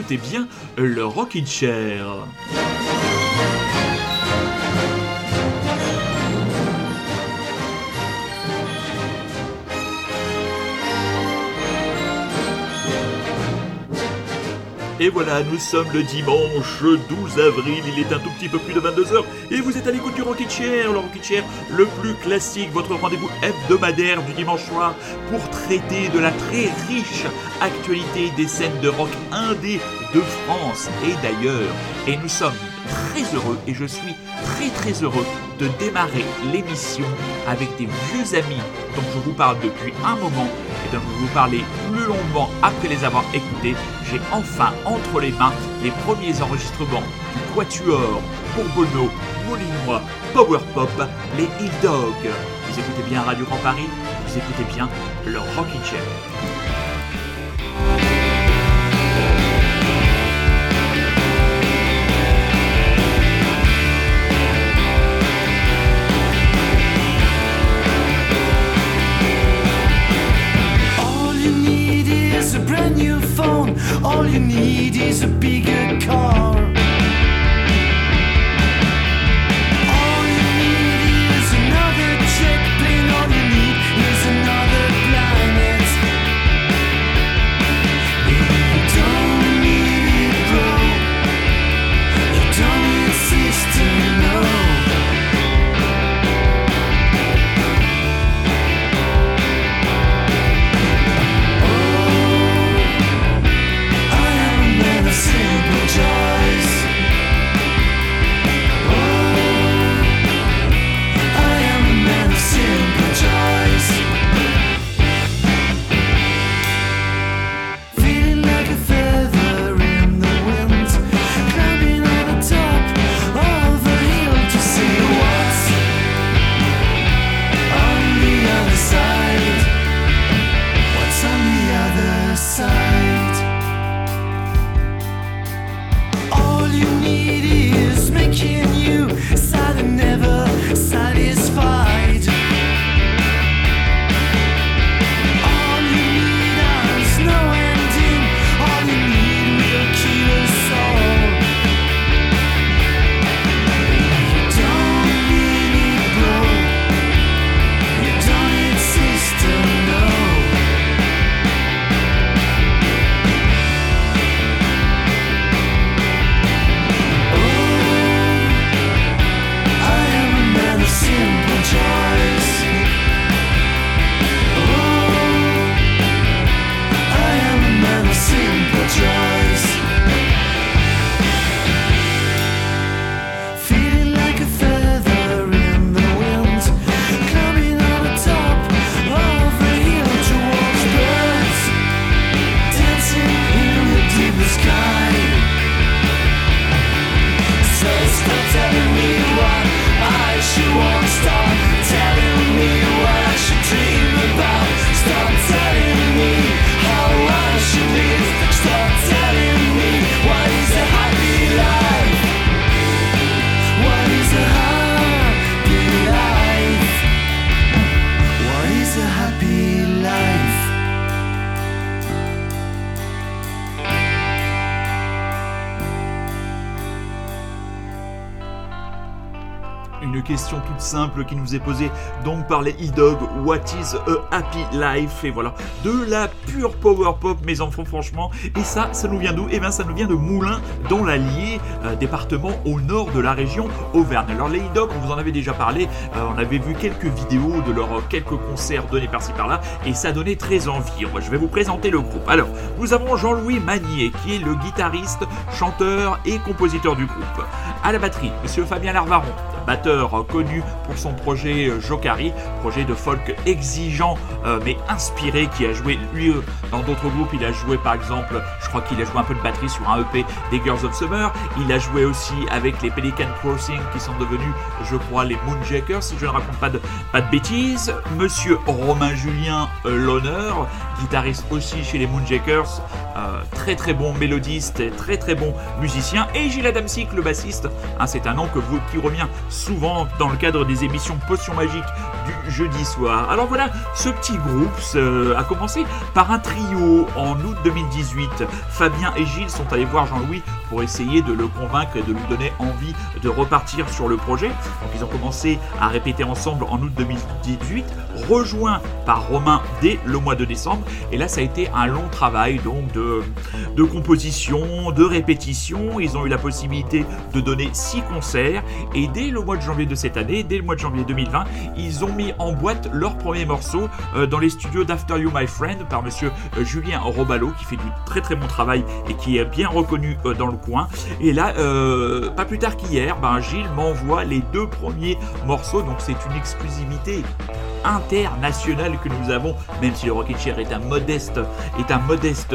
écoutez bien le Rockin' Chair. Et voilà, nous sommes le dimanche 12 avril, il est un tout petit peu plus de 22h et vous êtes à l'écoute du Rocket Chair, le Rocket Chair le plus classique, votre rendez-vous hebdomadaire du dimanche soir pour traiter de la très riche actualité des scènes de rock indé de France et d'ailleurs. Et nous sommes très heureux et je suis très très heureux de démarrer l'émission avec des vieux amis dont je vous parle depuis un moment dont vous parler plus longuement après les avoir écoutés. J'ai enfin entre les mains les premiers enregistrements du Quatuor, Bourbono, Molinois, Power Pop, les Hill Dog. Vous écoutez bien Radio Grand Paris, vous écoutez bien le Rockin' Chair. Brand new phone. All you need is a bigger car. Simple qui nous est posée donc par les e-dog What is a happy life Et voilà, de la pure power pop, mes enfants, franchement. Et ça, ça nous vient d'où? Eh bien, ça nous vient de Moulins, dans l'Allier, euh, département au nord de la région Auvergne. Alors, les e-dog, on vous en avait déjà parlé, euh, on avait vu quelques vidéos de leurs euh, quelques concerts donnés par-ci par-là, et ça donnait très envie. Je vais vous présenter le groupe. Alors, nous avons Jean-Louis Magnier, qui est le guitariste, chanteur et compositeur du groupe. À la batterie, monsieur Fabien Larvaron, connu pour son projet euh, Jokari, projet de folk exigeant euh, mais inspiré qui a joué lui euh, dans d'autres groupes. Il a joué par exemple, je crois qu'il a joué un peu de batterie sur un EP des Girls of Summer. Il a joué aussi avec les Pelican Crossing qui sont devenus, je crois, les Moonjakers si je ne raconte pas de, bêtises. Monsieur Romain Julien l'honneur, guitariste aussi chez les Moonjakers, euh, très très bon mélodiste très très bon musicien. Et Gilles Adamsic, le bassiste, hein, c'est un nom que vous, qui revient souvent dans le cadre des émissions Potion Magique du jeudi soir. Alors voilà, ce petit groupe a commencé par un trio en août 2018. Fabien et Gilles sont allés voir Jean-Louis pour essayer de le convaincre et de lui donner envie de repartir sur le projet. Donc ils ont commencé à répéter ensemble en août 2018, rejoint par Romain dès le mois de décembre. Et là, ça a été un long travail donc de, composition, de répétition. Ils ont eu la possibilité de donner six concerts. Et dès le mois de janvier de cette année, dès le mois de janvier 2020, ils ont mis en boîte leur premier morceau euh, dans les studios d'After You My Friend par monsieur euh, Julien Robalo qui fait du très très bon travail et qui est bien reconnu euh, dans le coin. Et là, pas plus tard qu'hier, ben, Gilles m'envoie les deux premiers morceaux. Donc c'est une exclusivité internationale que nous avons, même si le Rocket Chair est un modeste, est un modeste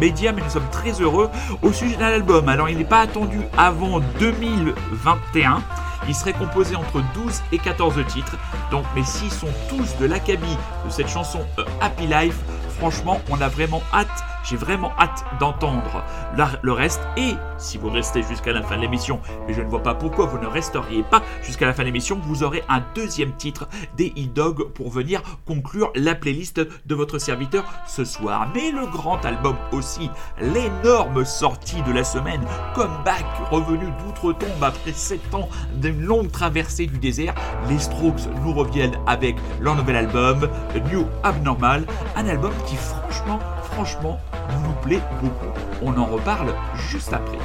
média, mais nous sommes très heureux au sujet d'un album. Alors il n'est pas attendu avant 2021. Il serait composé entre 12 et 14 titres. Donc, mais s'ils sont tous de l'acabit de cette chanson euh, Happy Life, franchement, on a vraiment hâte. J'ai vraiment hâte d'entendre le reste. Et si vous restez jusqu'à la fin de l'émission, mais je ne vois pas pourquoi vous ne resteriez pas jusqu'à la fin de l'émission, vous aurez un deuxième titre des Hit Dog pour venir conclure la playlist de votre serviteur ce soir. Mais le grand album aussi, l'énorme sortie de la semaine, Comeback, revenu d'outre-tombe après 7 ans d'une longue traversée du désert, les Strokes nous reviennent avec leur nouvel album, New Abnormal, un album qui franchement, franchement, nous plaît beaucoup. On en reparle juste après.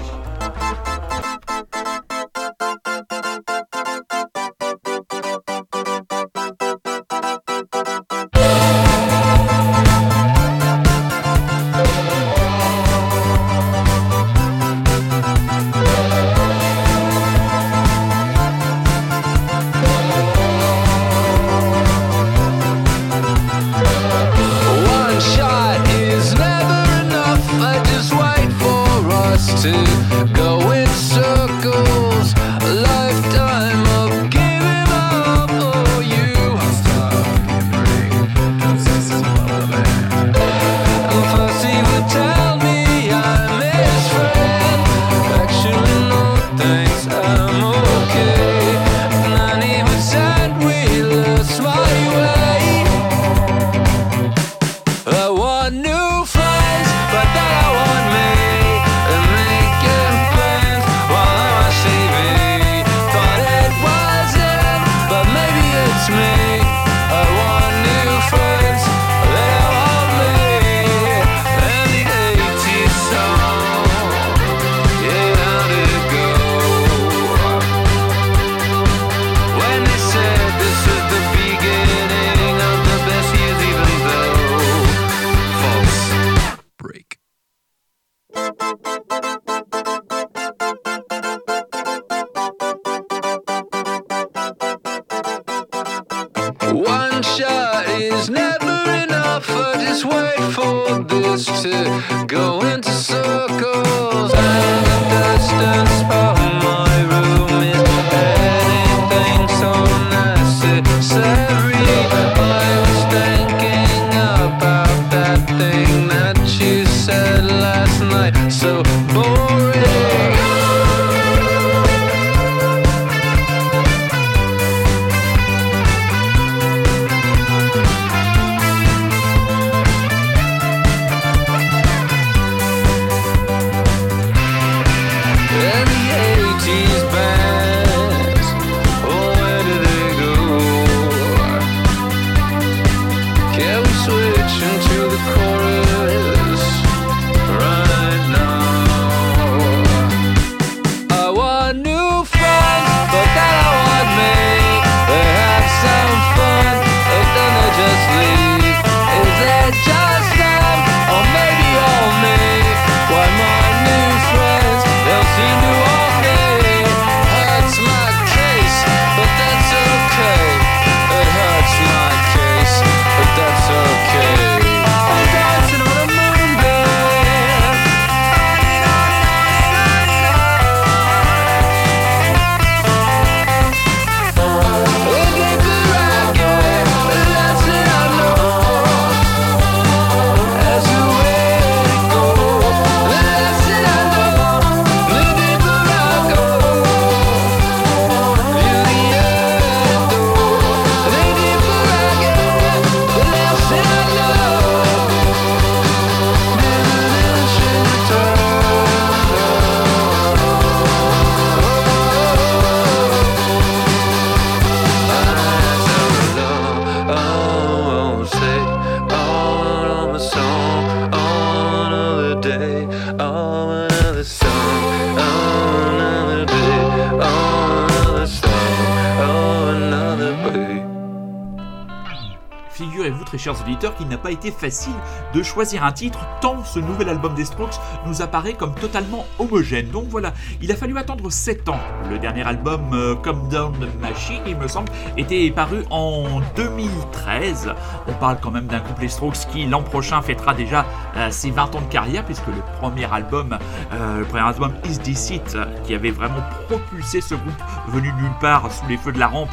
Qu'il n'a pas été facile de choisir un titre tant ce nouvel album des Strokes nous apparaît comme totalement homogène. Donc voilà, il a fallu attendre 7 ans. Le dernier album, euh, Come Down Machine, il me semble, était paru en 2013. On parle quand même d'un groupe les Strokes qui l'an prochain fêtera déjà euh, ses 20 ans de carrière puisque le premier album, euh, le premier album Is This It, qui avait vraiment propulsé ce groupe venu nulle part sous les feux de la rampe,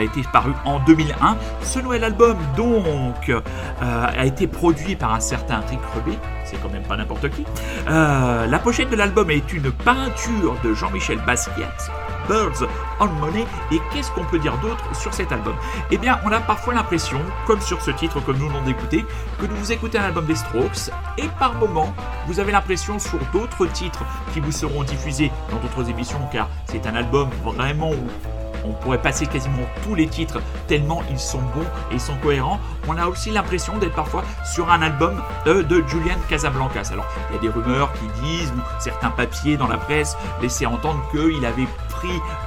était paru en 2001. Ce nouvel album donc a été produit par un certain Rick Rubin, c'est quand même pas n'importe qui. la pochette de l'album est une peinture de Jean-Michel Basquiat Birds on Money. Et qu'est-ce qu'on peut dire d'autre sur cet album? Eh bien, on a parfois l'impression, comme sur ce titre que nous venons d'écouter, que vous écoutez un album des Strokes et par moments, vous avez l'impression sur d'autres titres qui vous seront diffusés dans d'autres émissions, car c'est un album vraiment on pourrait passer quasiment tous les titres tellement ils sont bons et ils sont cohérents. On a aussi l'impression d'être parfois sur un album euh, de Julian Casablancas. Alors, il y a des rumeurs qui disent, ou certains papiers dans la presse laissaient entendre qu'il avait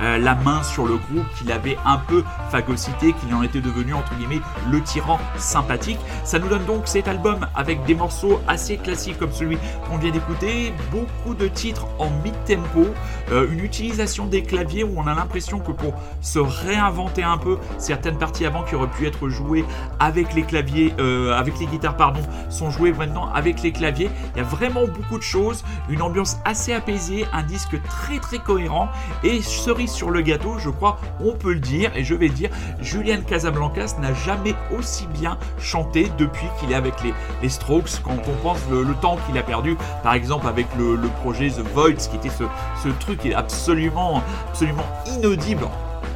euh, la main sur le groupe, qu'il avait un peu phagocyté, qu'il en était devenu entre guillemets le tyran sympathique. Ça nous donne donc cet album avec des morceaux assez classiques comme celui qu'on vient d'écouter, beaucoup de titres en mid-tempo, euh, une utilisation des claviers où on a l'impression que pour se réinventer un peu. Certaines parties avant qui auraient pu être jouées avec les claviers, euh, avec les guitares, pardon, sont jouées maintenant avec les claviers. Il y a vraiment beaucoup de choses, une ambiance assez apaisée, un disque très très cohérent et cerise sur le gâteau, je crois, on peut le dire et je vais dire, Julian Casablancas n'a jamais aussi bien chanté depuis qu'il est avec les, Strokes. Quand on pense le, temps qu'il a perdu, par exemple avec le, projet The Void, qui était ce, truc absolument, absolument inaudible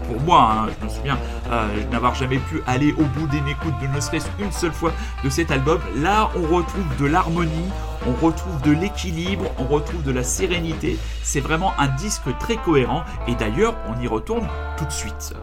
pour moi, hein, je me souviens euh, n'avoir jamais pu aller au bout d'une écoute de ne serait-ce qu'une seule fois de cet album. Là, on retrouve de l'harmonie, on retrouve de l'équilibre, on retrouve de la sérénité. C'est vraiment un disque très cohérent et d'ailleurs, on y retourne tout de suite.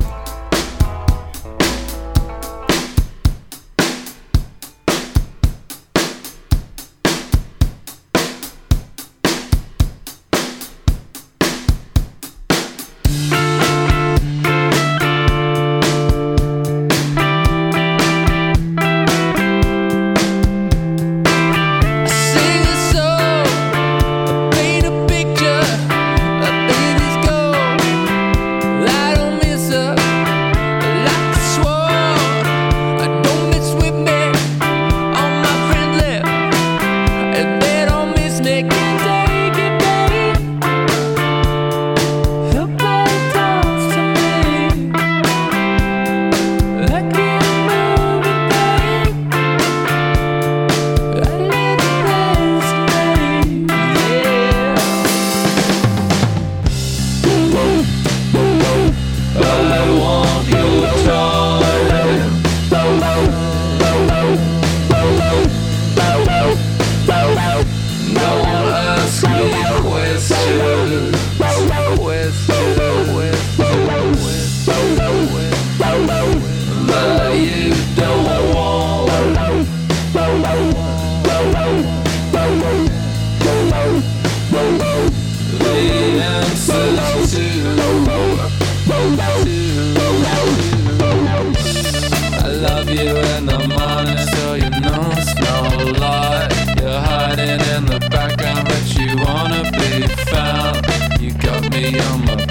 Yama.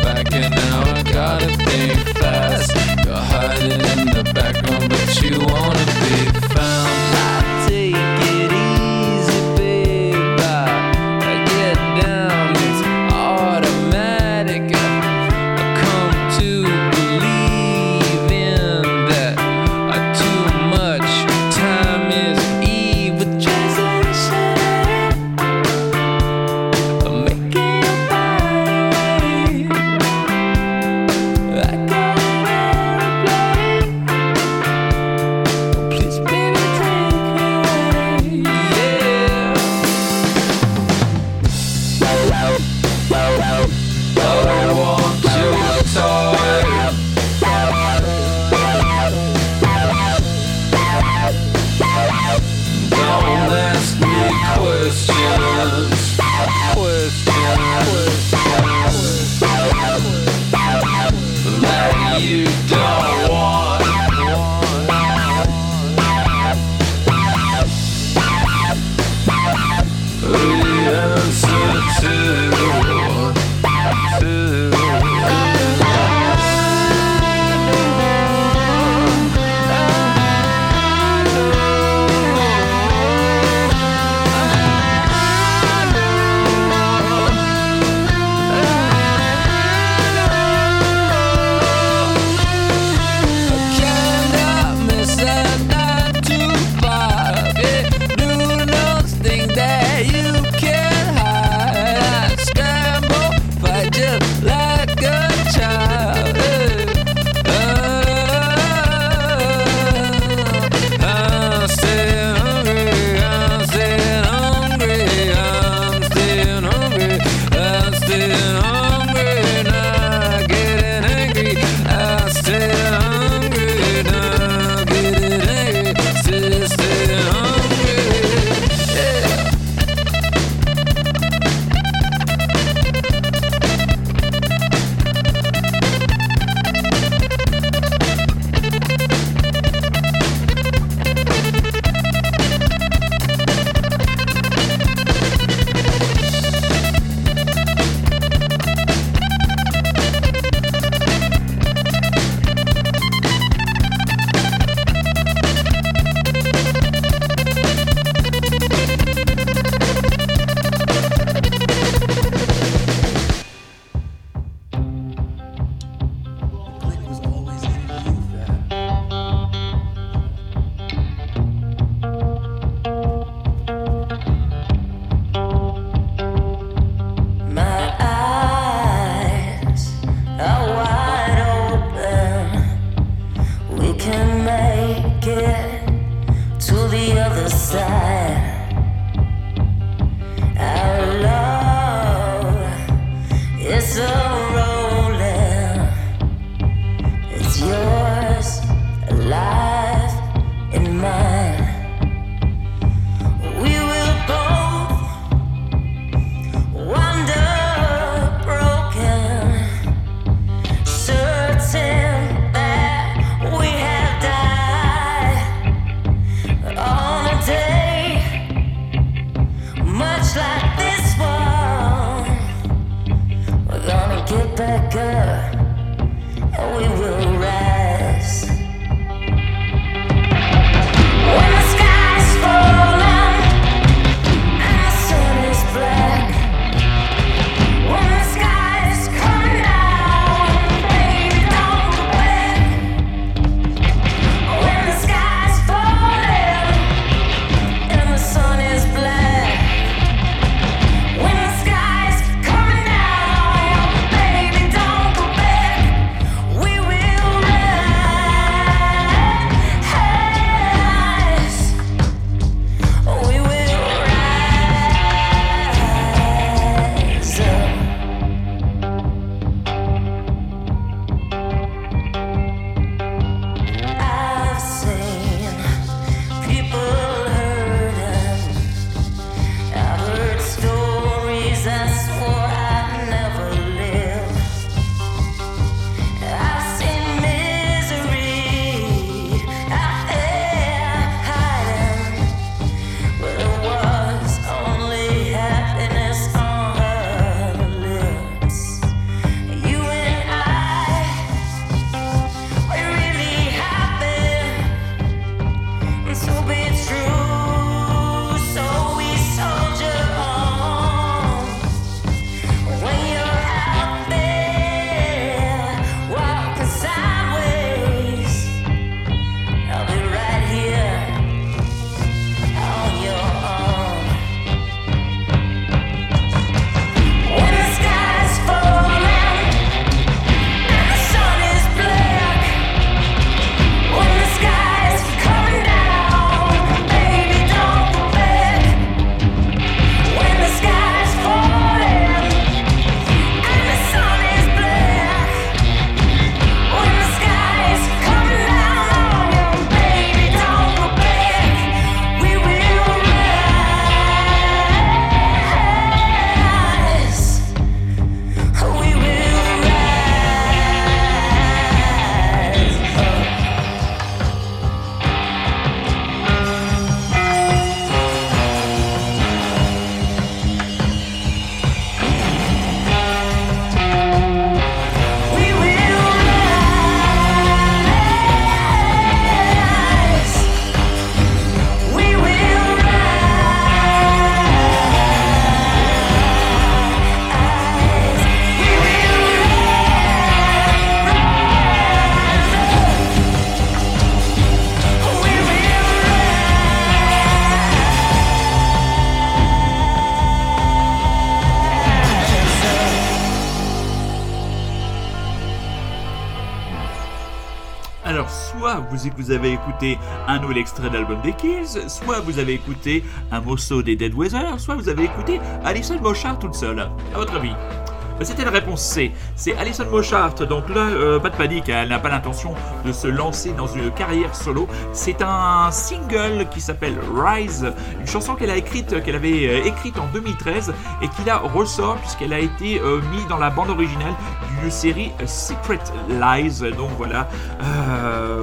and we will ride. Vous, avez écouté un nouvel extrait d'album des Kills, soit vous avez écouté un morceau des Dead Weather, soit vous avez écouté Alison Mochard toute seule. À votre avis bah, c'était la réponse C. C'est Alison Mochart. Donc là, euh, pas de panique, elle n'a pas l'intention de se lancer dans une carrière solo. C'est un single qui s'appelle Rise, une chanson qu'elle a écrite, qu'elle avait euh, écrite en 2013 et qui la ressort puisqu'elle a été euh, mise dans la bande originale série Secret Lies. Donc voilà,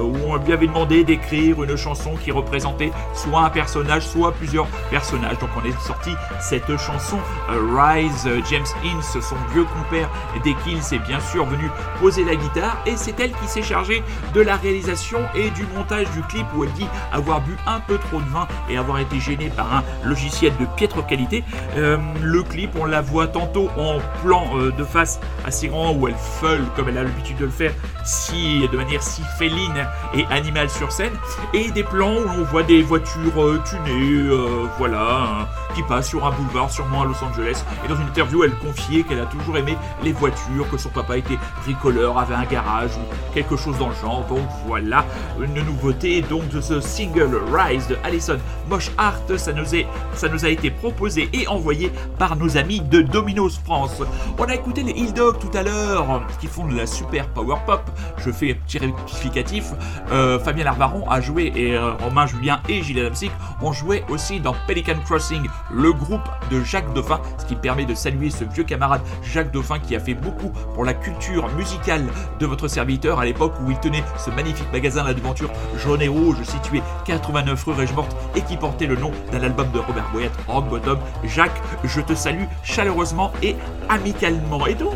où on lui avait demandé d'écrire une chanson qui représentait soit un personnage, soit plusieurs personnages. Donc on est sorti cette chanson Rise. James Ince, son vieux compère des Kills est bien sûr venu poser la guitare et c'est elle qui s'est chargée de la réalisation et du montage du clip où elle dit avoir bu un peu trop de vin et avoir été gênée par un logiciel de piètre qualité. Euh, le clip, on la voit tantôt en plan euh, de face assez grand où elle feule comme elle a l'habitude de le faire si, de manière si féline et animale sur scène. Et des plans où on voit des voitures euh, tunées, voilà, hein, qui passent sur un boulevard sûrement à Los Angeles et dans une interview elle confiait qu'elle a toujours aimé les voitures, que son papa était bricoleur, avait un garage ou quelque chose dans le genre. Donc voilà une nouveauté donc de ce single Rise de Alison Mosh Art. Ça nous, a été proposé et envoyé par nos amis de Domino's France. On a écouté les Hill Dog tout à l'heure qui font de la super power pop. Je fais un petit rectificatif. Euh, Fabien Larvaron a joué et euh, Romain Julien et Gilles Adamsic ont joué aussi dans Pelican Crossing, le groupe de Jacques Dauphin, ce qui permet de saluer ce vieux camarade Jacques Dauphin qui a fait beaucoup pour la culture musicale de votre serviteur à l'époque où il tenait ce magnifique magasin La Devanture jaune et rouge situé 89 rue Régemorte et qui portait le nom d'un album de Robert Boyette, Rock Bottom. Jacques, je te salue chaleureusement et amicalement. Et donc,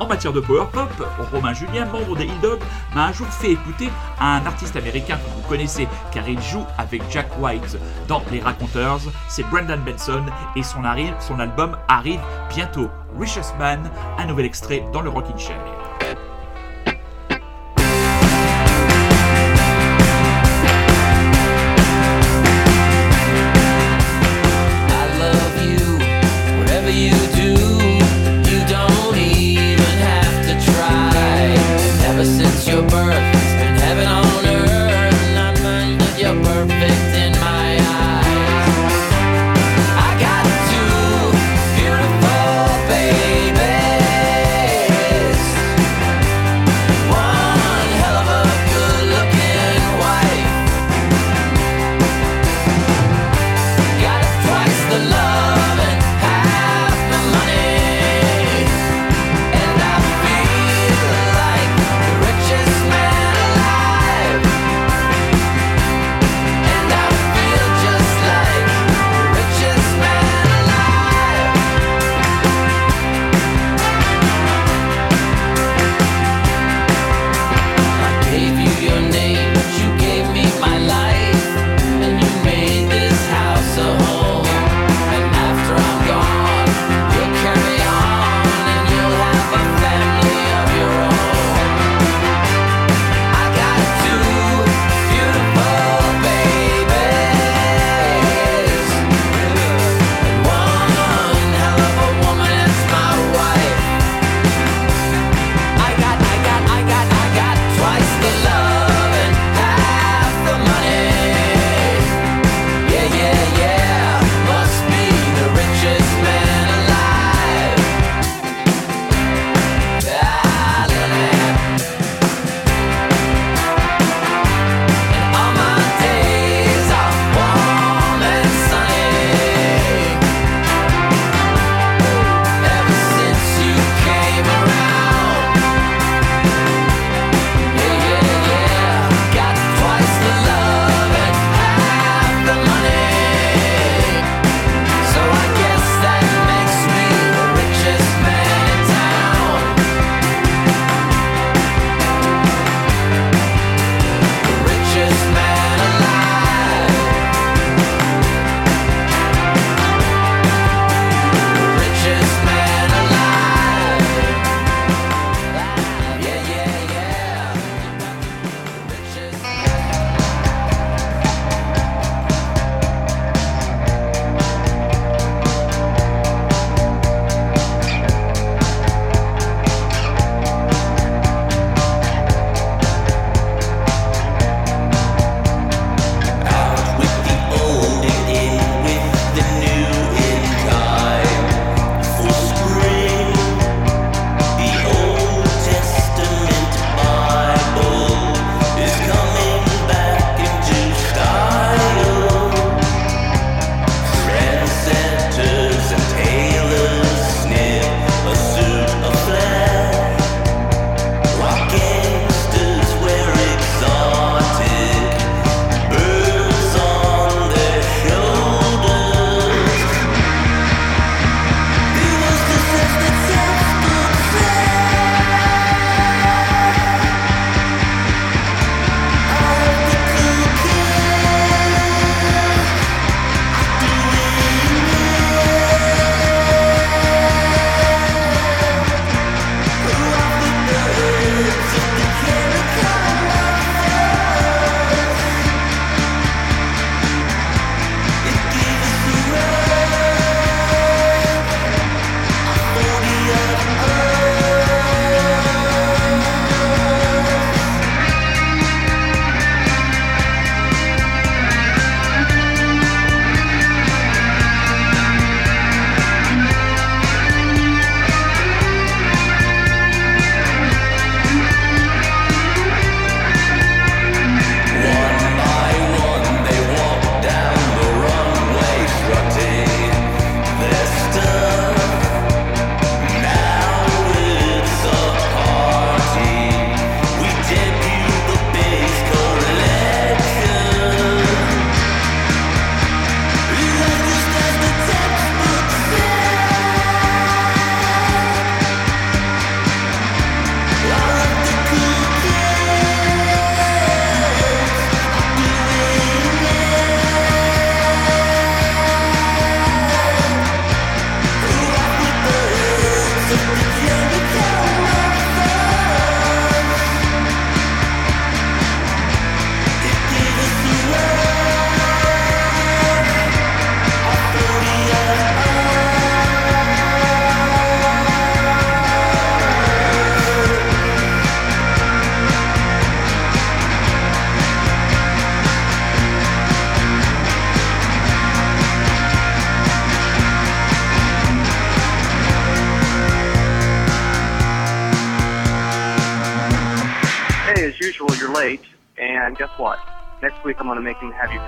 en matière de power pop, Romain Julien, membre des Hill Dog, m'a un jour fait écouter un artiste américain que vous connaissez car il joue avec Jack White dans Les Raconteurs. C'est Brendan Benson et son, son album arrive bientôt. Richest Man, un nouvel extrait dans le Rockin' Chair.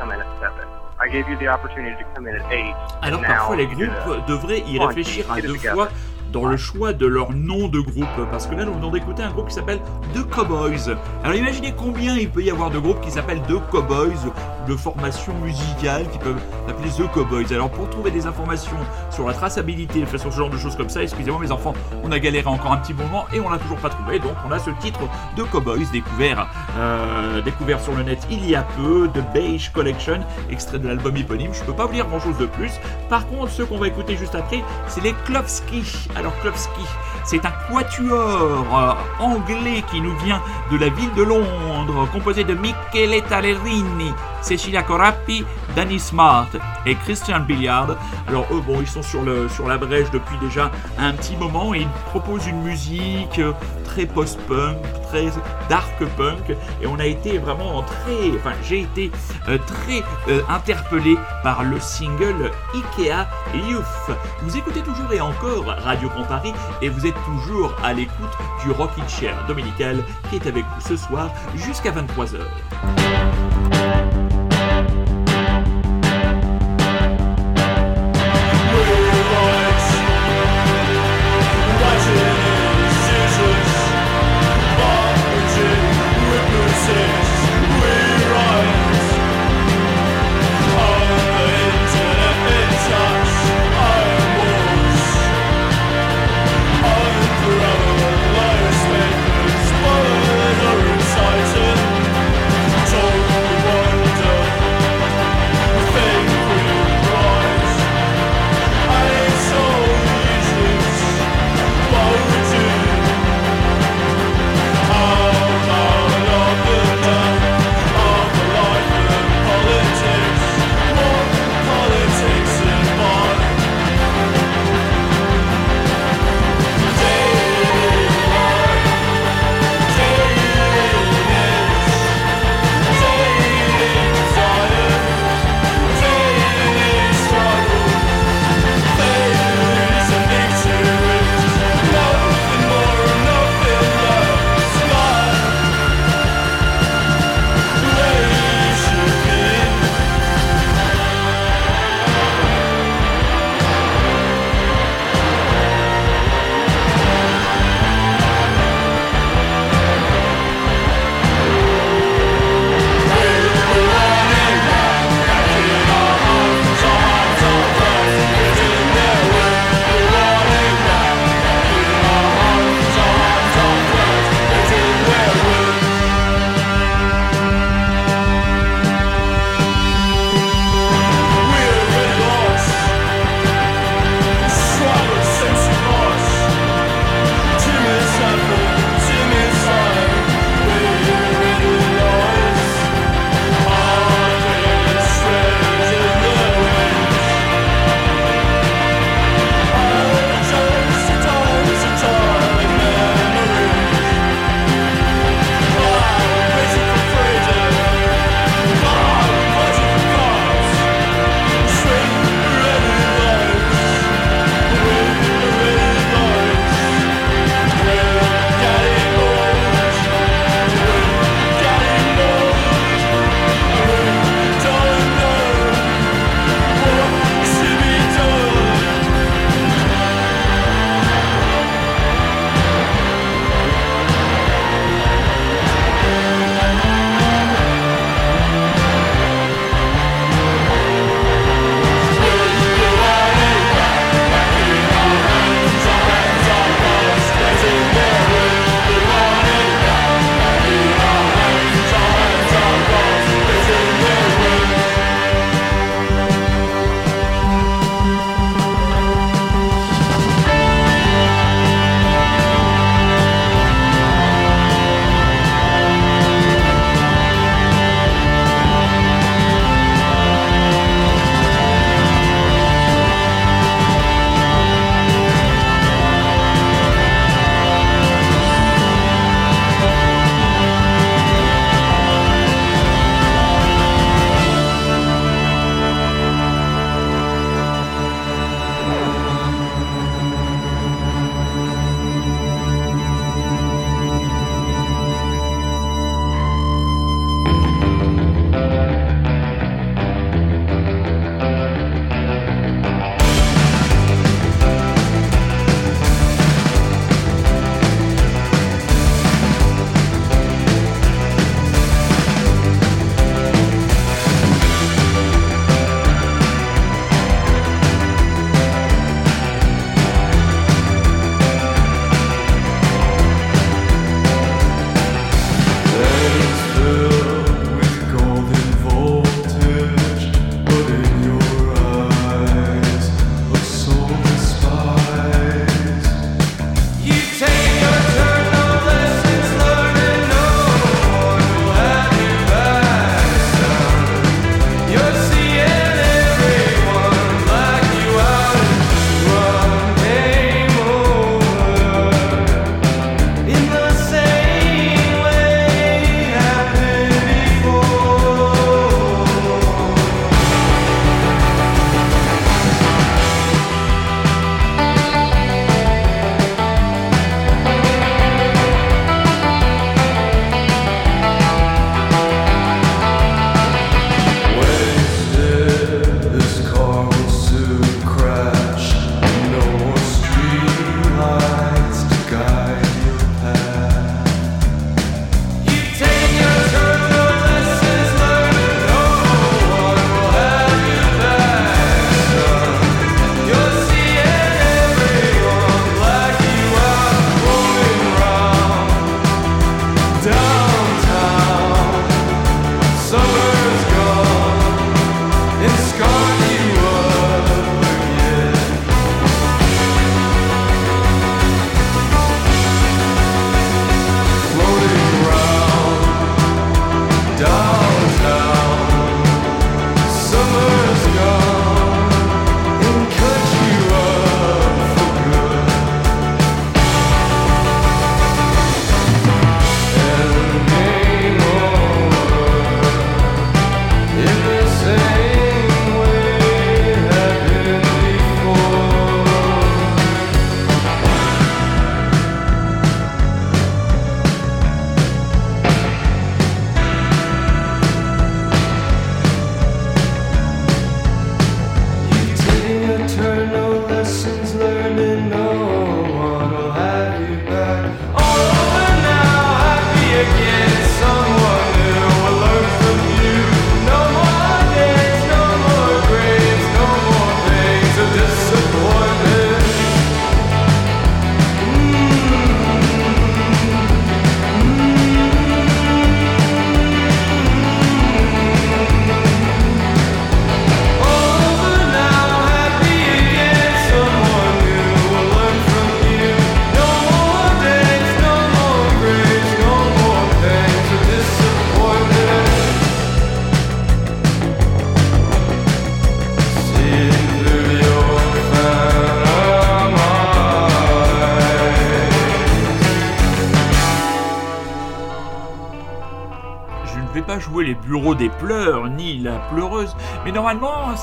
Come in at 7. I gave you the opportunity to come in at 8. Alors parfois les groupes devraient y réfléchir à deux fois dans le choix de leur nom de groupe parce que là nous venons d'écouter un groupe qui s'appelle The Cowboys. Alors imaginez combien il peut y avoir de groupes qui s'appellent The Cowboys de formations musicales qui peuvent s'appeler The Cowboys. Alors pour trouver des informations sur la traçabilité, sur ce genre de choses comme ça, excusez-moi mes enfants, on a galéré encore un petit moment et on l'a toujours pas trouvé. Donc on a ce titre de Cowboys découvert, euh, découvert sur le net il y a peu, de Beige Collection, extrait de l'album éponyme. Je peux pas vous dire grand chose de plus. Par contre, ceux qu'on va écouter juste après, c'est les Klopski. Alors Klopski, c'est un quatuor euh, anglais qui nous vient de la ville de Londres, composé de Michele Talerini, Cecilia Corappi, Danny Smart et Christian Billiard. Alors eux, bon, ils sont sur, la brèche depuis déjà un petit moment et ils proposent une musique euh, très post-punk, très dark punk et on a été vraiment très, enfin j'ai été euh, très euh, interpellé par le single Ikea Youth. Vous écoutez toujours et encore Radio Grand Paris et vous êtes toujours à l'écoute du Rockin' Chair dominical qui est avec vous ce soir jusqu'à 23h.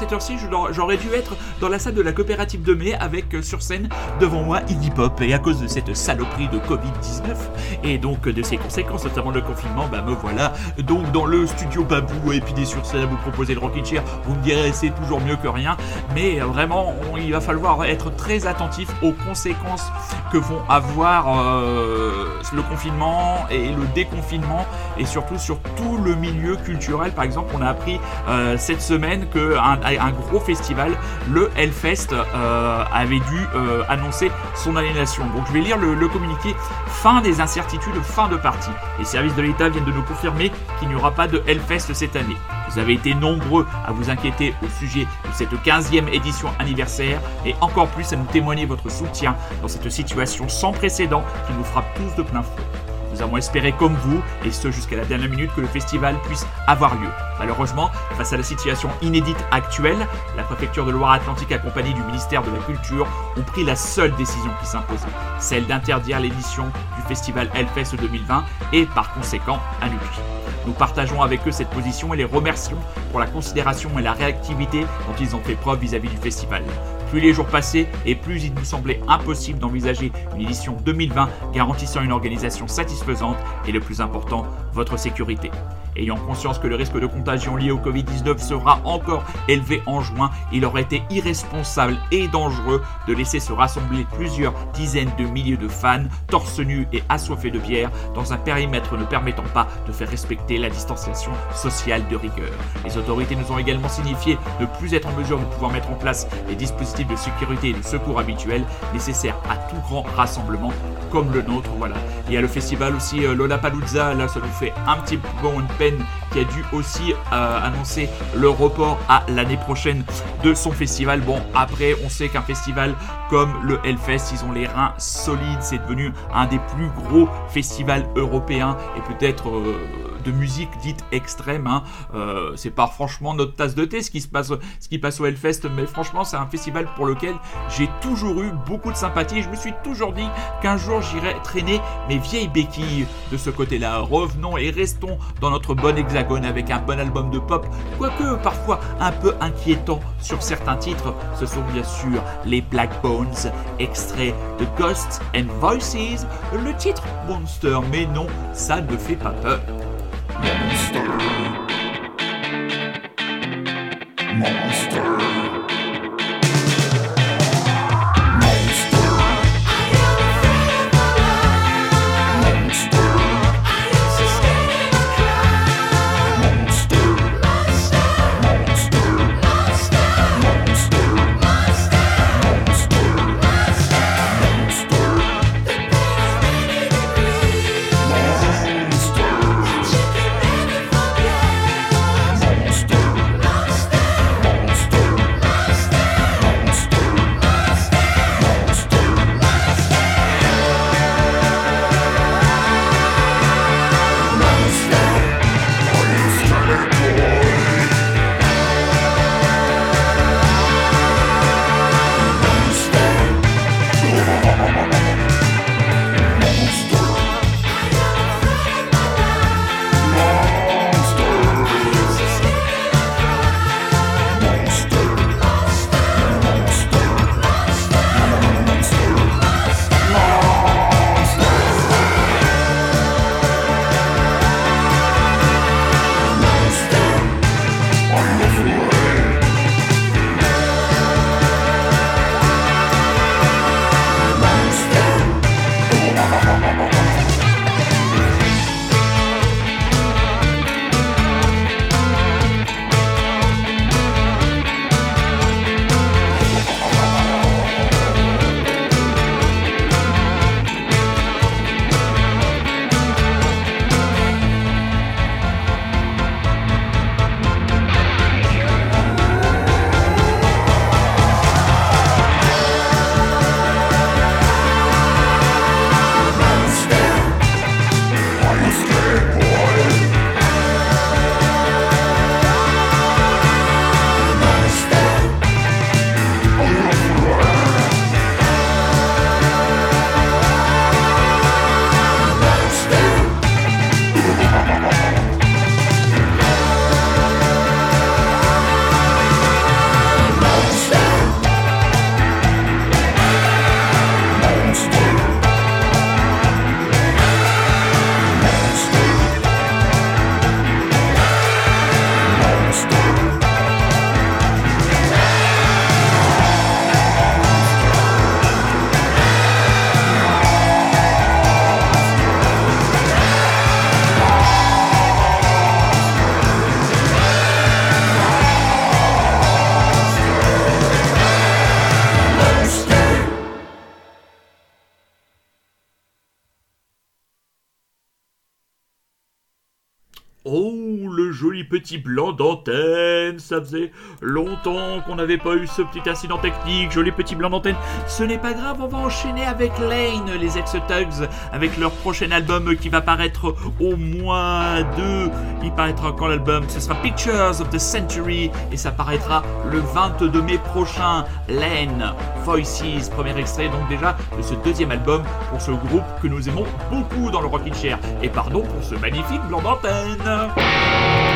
Cette heure-ci j'aurais dû être dans la salle de la coopérative de mai avec euh, sur scène devant moi Iggy Pop. Et à cause de cette saloperie de Covid-19 et donc euh, de ses conséquences notamment le confinement, bah me voilà donc dans le studio Babou et puis des sur scène vous proposer le Rockin' Chair, vous me direz c'est toujours mieux que rien, mais euh, vraiment il va falloir être très attentif aux conséquences que vont avoir euh, le confinement et le déconfinement et surtout sur tout le milieu culturel. Par exemple, on a appris euh, cette semaine que un, gros festival, le Hellfest, euh, avait dû euh, annoncer son annulation. Donc je vais lire le, le communiqué. Fin des incertitudes, fin de partie. Les services de l'État viennent de nous confirmer qu'il n'y aura pas de Hellfest cette année. Vous avez été nombreux à vous inquiéter au sujet de cette 15e édition anniversaire et encore plus à nous témoigner votre soutien dans cette situation sans précédent qui nous frappe tous de plein fouet. Nous avons espéré comme vous, et ce jusqu'à la dernière minute, que le festival puisse avoir lieu. Malheureusement, face à la situation inédite actuelle, la préfecture de Loire-Atlantique accompagnée du ministère de la Culture ont pris la seule décision qui s'imposait, celle d'interdire l'édition du festival Hellfest 2020 et par conséquent annuler. Nous partageons avec eux cette position et les remercions pour la considération et la réactivité dont ils ont fait preuve vis-à-vis du festival. Plus les jours passaient et plus il nous semblait impossible d'envisager une édition 2020 garantissant une organisation satisfaisante et le plus important, votre sécurité. Ayant conscience que le risque de contagion lié au Covid-19 sera encore élevé en juin, il aurait été irresponsable et dangereux de laisser se rassembler plusieurs dizaines de milliers de fans, torse nus et assoiffés de bière, dans un périmètre ne permettant pas de faire respecter la distanciation sociale de rigueur. Les autorités nous ont également signifié ne plus être en mesure de pouvoir mettre en place les dispositifs de sécurité et de secours habituels nécessaires à tout grand rassemblement comme le nôtre. Voilà. Il y a le festival aussi euh, Lollapalooza, là ça nous fait un petit peu une peine qui a dû aussi euh, annoncer le report à l'année prochaine de son festival. Bon, après, on sait qu'un festival comme le Hellfest, ils ont les reins solides, c'est devenu un des plus gros festivals européens et peut-être euh, de musique dite extrême. hein. Euh, c'est pas franchement notre tasse de thé ce qui se passe, ce qui passe au Hellfest, mais franchement, c'est un festival pour lequel j'ai toujours eu beaucoup de sympathie. Je me suis toujours dit qu'un jour j'irai traîner mes vieilles béquilles de ce côté-là. Revenons et restons dans notre bon hexagone avec un bon album de pop, quoique parfois un peu inquiétant sur certains titres. Ce sont bien sûr les Black Bones, extrait de Ghosts and Voices, le titre Monster, mais non, ça ne fait pas peur. Monster. Petit blanc d'antenne. Ça faisait longtemps qu'on n'avait pas eu ce petit incident technique. Joli petit blanc d'antenne. Ce n'est pas grave, on va enchaîner avec Lane, les ex-Tugs, avec leur prochain album qui va paraître au mois de. Il paraîtra quand l'album? Ce sera Pictures of the Century et ça paraîtra le 22 mai prochain. Lane, Voices, premier extrait donc déjà de ce deuxième album pour ce groupe que nous aimons beaucoup dans le Rockin' Chair. Et pardon pour ce magnifique blanc d'antenne.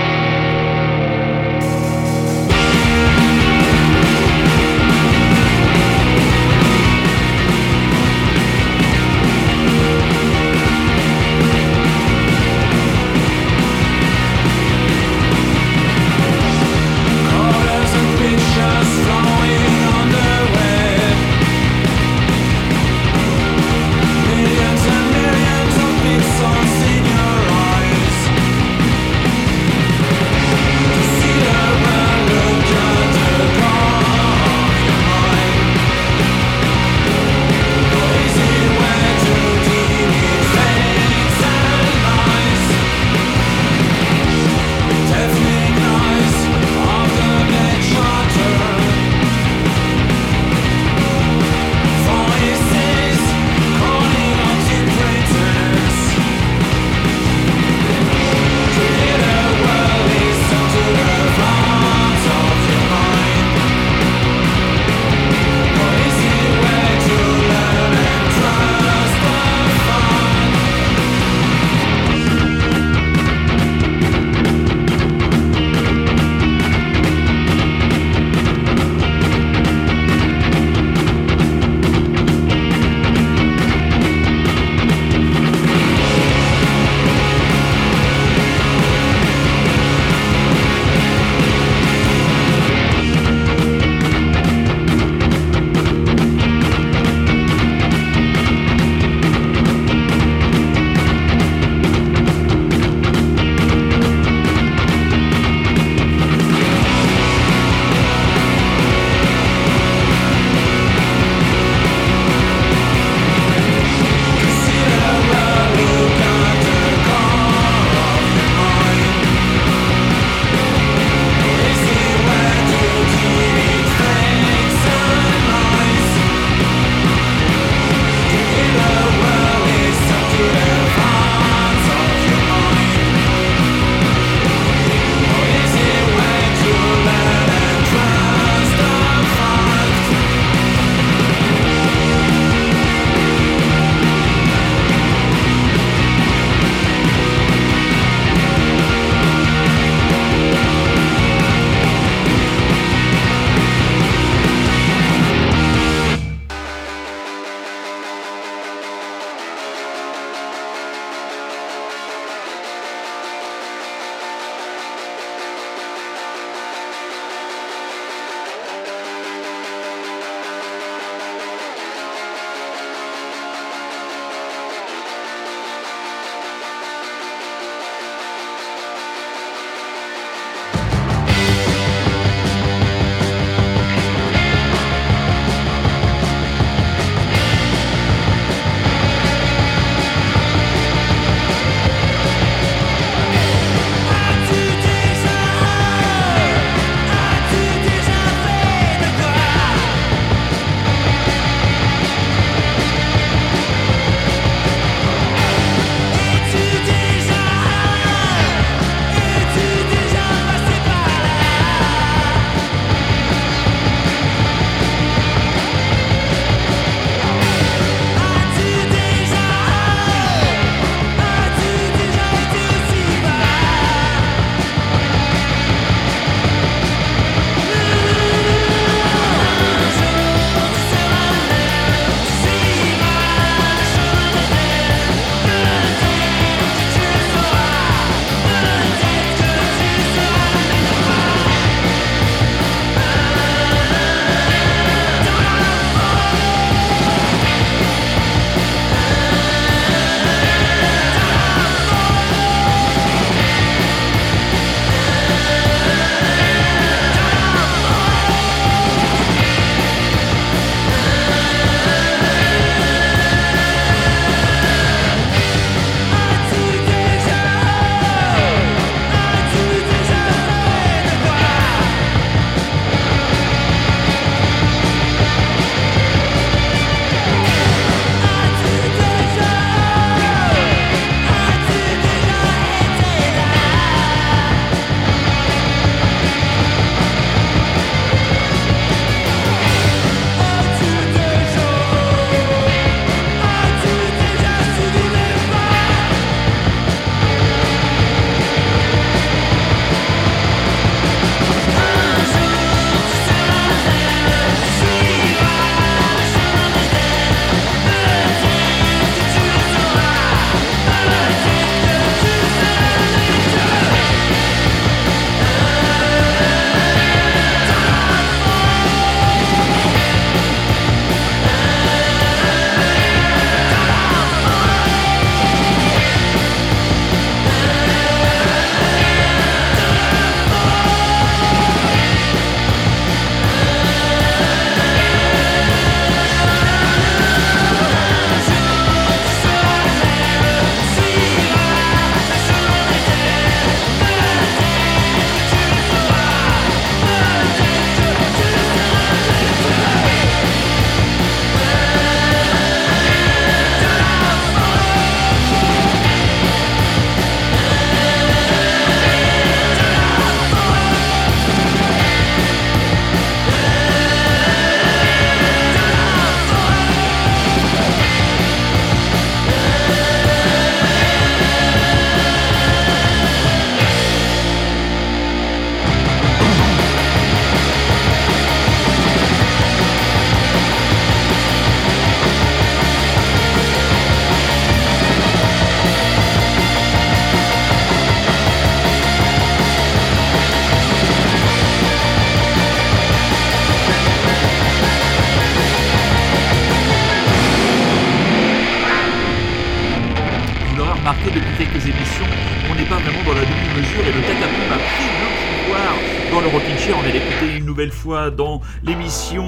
Dans l'émission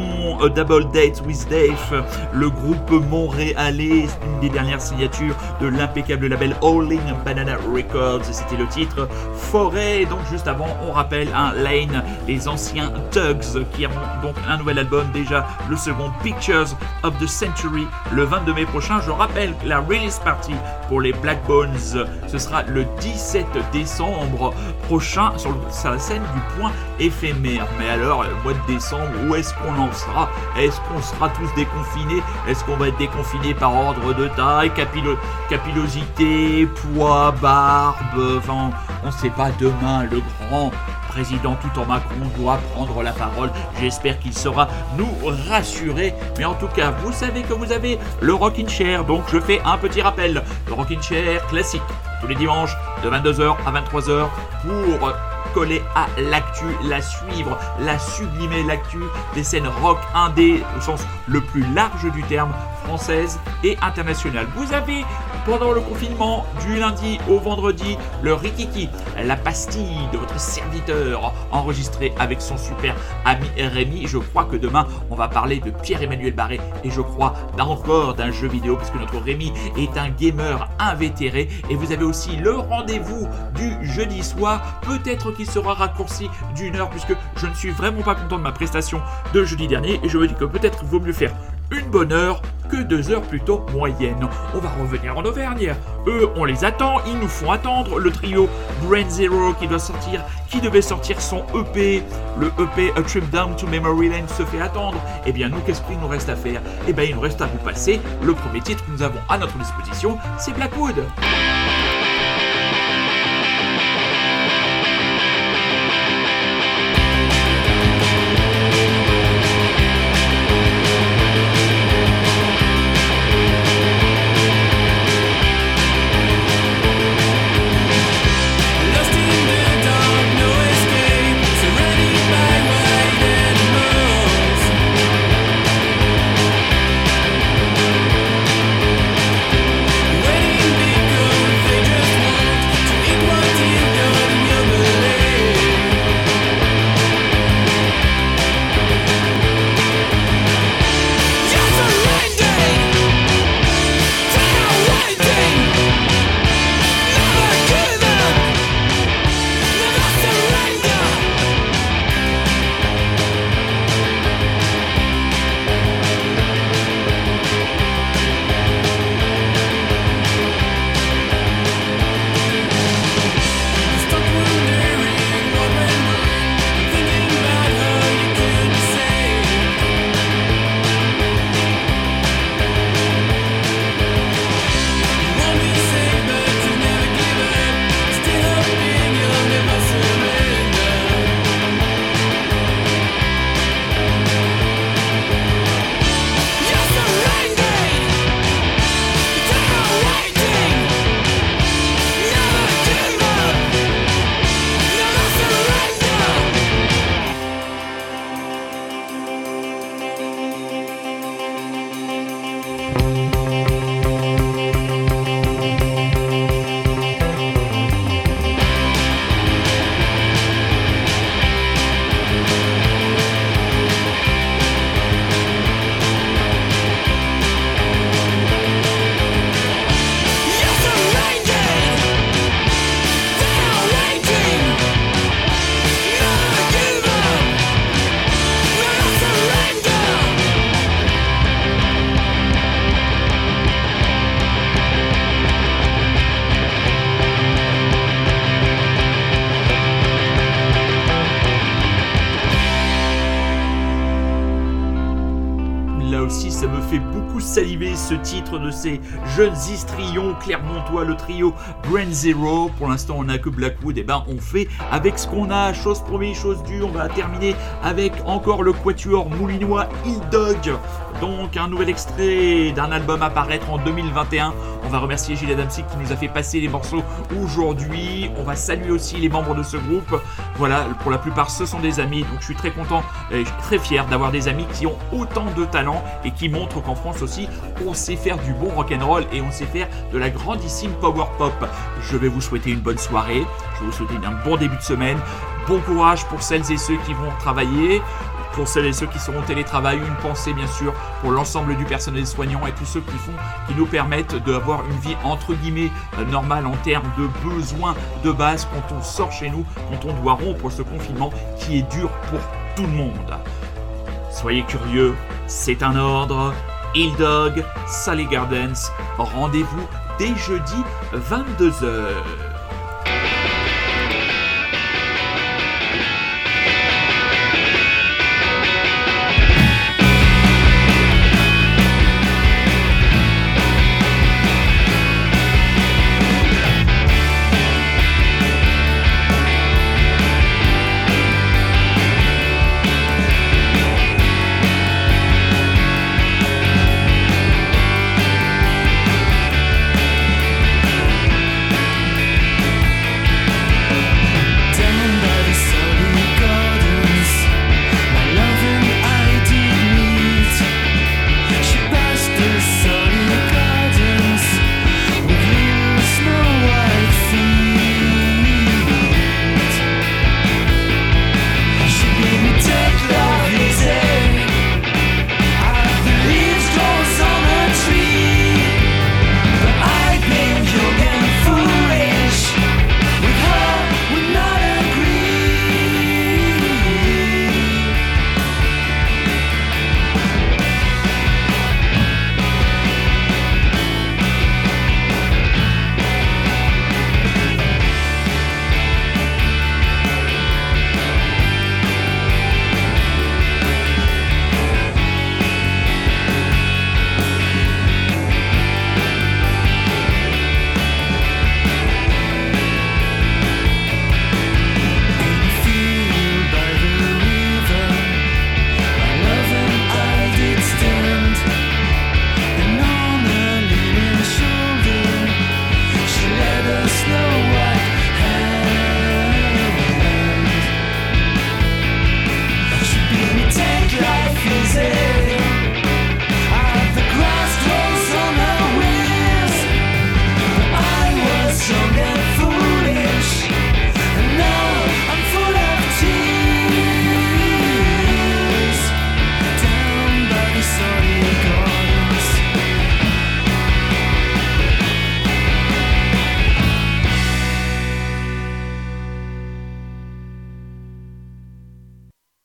Double Date with Dave, le groupe montréalais, une des dernières signatures de l'impeccable label In Banana Records, c'était le titre Forêt. Donc juste avant, on rappelle un Lane, les anciens Tugs, qui ont donc un nouvel album déjà, le second Pictures of the Century, le 22 mai prochain. Je rappelle la release party pour les Black Bones, ce sera le 17 décembre prochain sur, la scène du point éphémère. Mais alors, le mois de décembre, où est-ce qu'on en Est-ce qu'on sera tous déconfinés? Est-ce qu'on va être déconfinés par ordre de taille, capillosité, poids, barbe? Enfin, on ne sait pas demain, le grand président tout en Macron doit prendre la parole. J'espère qu'il saura nous rassurer. Mais en tout cas, vous savez que vous avez le Rockin' Chair. Donc je fais un petit rappel. Le Rockin' Chair classique. Tous les dimanches de 22h à 23h pour coller à l'actu, la suivre, la sublimer l'actu des scènes rock indé au sens le plus large du terme, française et internationale. Vous avez pendant le confinement du lundi au vendredi le Rikiki, la pastille de votre serviteur enregistrée avec son super ami Rémi. Je crois que demain on va parler de Pierre-Emmanuel Barré et je crois encore d'un jeu vidéo puisque notre Rémi est un gamer invétéré et vous avez aussi le rendez-vous du jeudi soir. Peut-être qu'il sera raccourci d'une heure puisque je ne suis vraiment pas content de ma prestation de jeudi dernier et je me dis que peut-être vaut mieux faire une bonne heure que deux heures plutôt moyennes. On va revenir en Auvergne. Eux, on les attend, ils nous font attendre. Le trio Brain Zero qui doit sortir, qui devait sortir son EP, le EP A Trip Down to Memory Lane se fait attendre. Eh bien, nous, qu'est-ce qu'il nous reste à faire? Eh bien, il nous reste à vous passer le premier titre que nous avons à notre disposition, c'est Blackwood. Là aussi, ça me fait beaucoup saliver ce titre de ces jeunes histrions clermontois, le trio Brain Zero. Pour l'instant, on n'a que Blackwood. Et ben, on fait avec ce qu'on a. Chose première, chose due. On va terminer avec encore le quatuor moulinois E-Dog. Donc, un nouvel extrait d'un album à paraître en 2021. On va remercier Gilles Adamsic qui nous a fait passer les morceaux aujourd'hui. On va saluer aussi les membres de ce groupe. Voilà, pour la plupart, ce sont des amis. Donc, je suis très content et très fier d'avoir des amis qui ont autant de talent et qui montrent qu'en France aussi, on sait faire du bon rock'n'roll et on sait faire de la grandissime power pop. Je vais vous souhaiter une bonne soirée. Je vais vous souhaiter un bon début de semaine. Bon courage pour celles et ceux qui vont travailler. Pour celles et ceux qui seront télétravail, une pensée bien sûr pour l'ensemble du personnel soignant et tous ceux qui font, qui nous permettent d'avoir une vie entre guillemets euh, normale en termes de besoins de base quand on sort chez nous, quand on doit rompre ce confinement qui est dur pour tout le monde. Soyez curieux, c'est un ordre. Hill Dog, Sally Gardens, rendez-vous dès jeudi 22h.